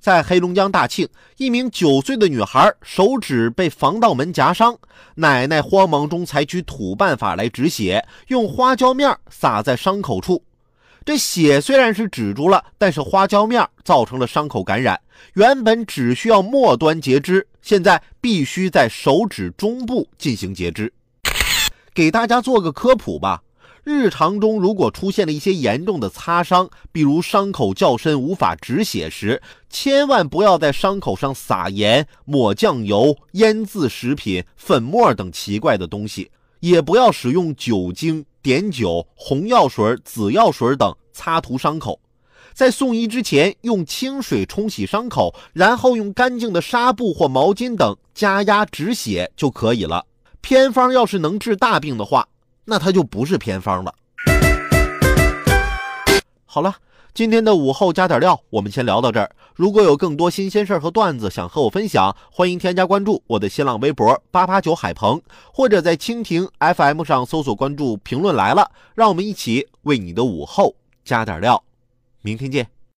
在黑龙江大庆，一名九岁的女孩手指被防盗门夹伤，奶奶慌忙中采取土办法来止血，用花椒面撒在伤口处。这血虽然是止住了，但是花椒面造成了伤口感染。原本只需要末端截肢，现在必须在手指中部进行截肢。给大家做个科普吧。日常中，如果出现了一些严重的擦伤，比如伤口较深无法止血时，千万不要在伤口上撒盐、抹酱油、腌渍食品、粉末等奇怪的东西，也不要使用酒精、碘酒、红药水、紫药水等擦涂伤口。在送医之前，用清水冲洗伤口，然后用干净的纱布或毛巾等加压止血就可以了。偏方要是能治大病的话。那它就不是偏方了。好了，今天的午后加点料，我们先聊到这儿。如果有更多新鲜事儿和段子想和我分享，欢迎添加关注我的新浪微博八八九海鹏，或者在蜻蜓 FM 上搜索关注“评论来了”，让我们一起为你的午后加点料。明天见。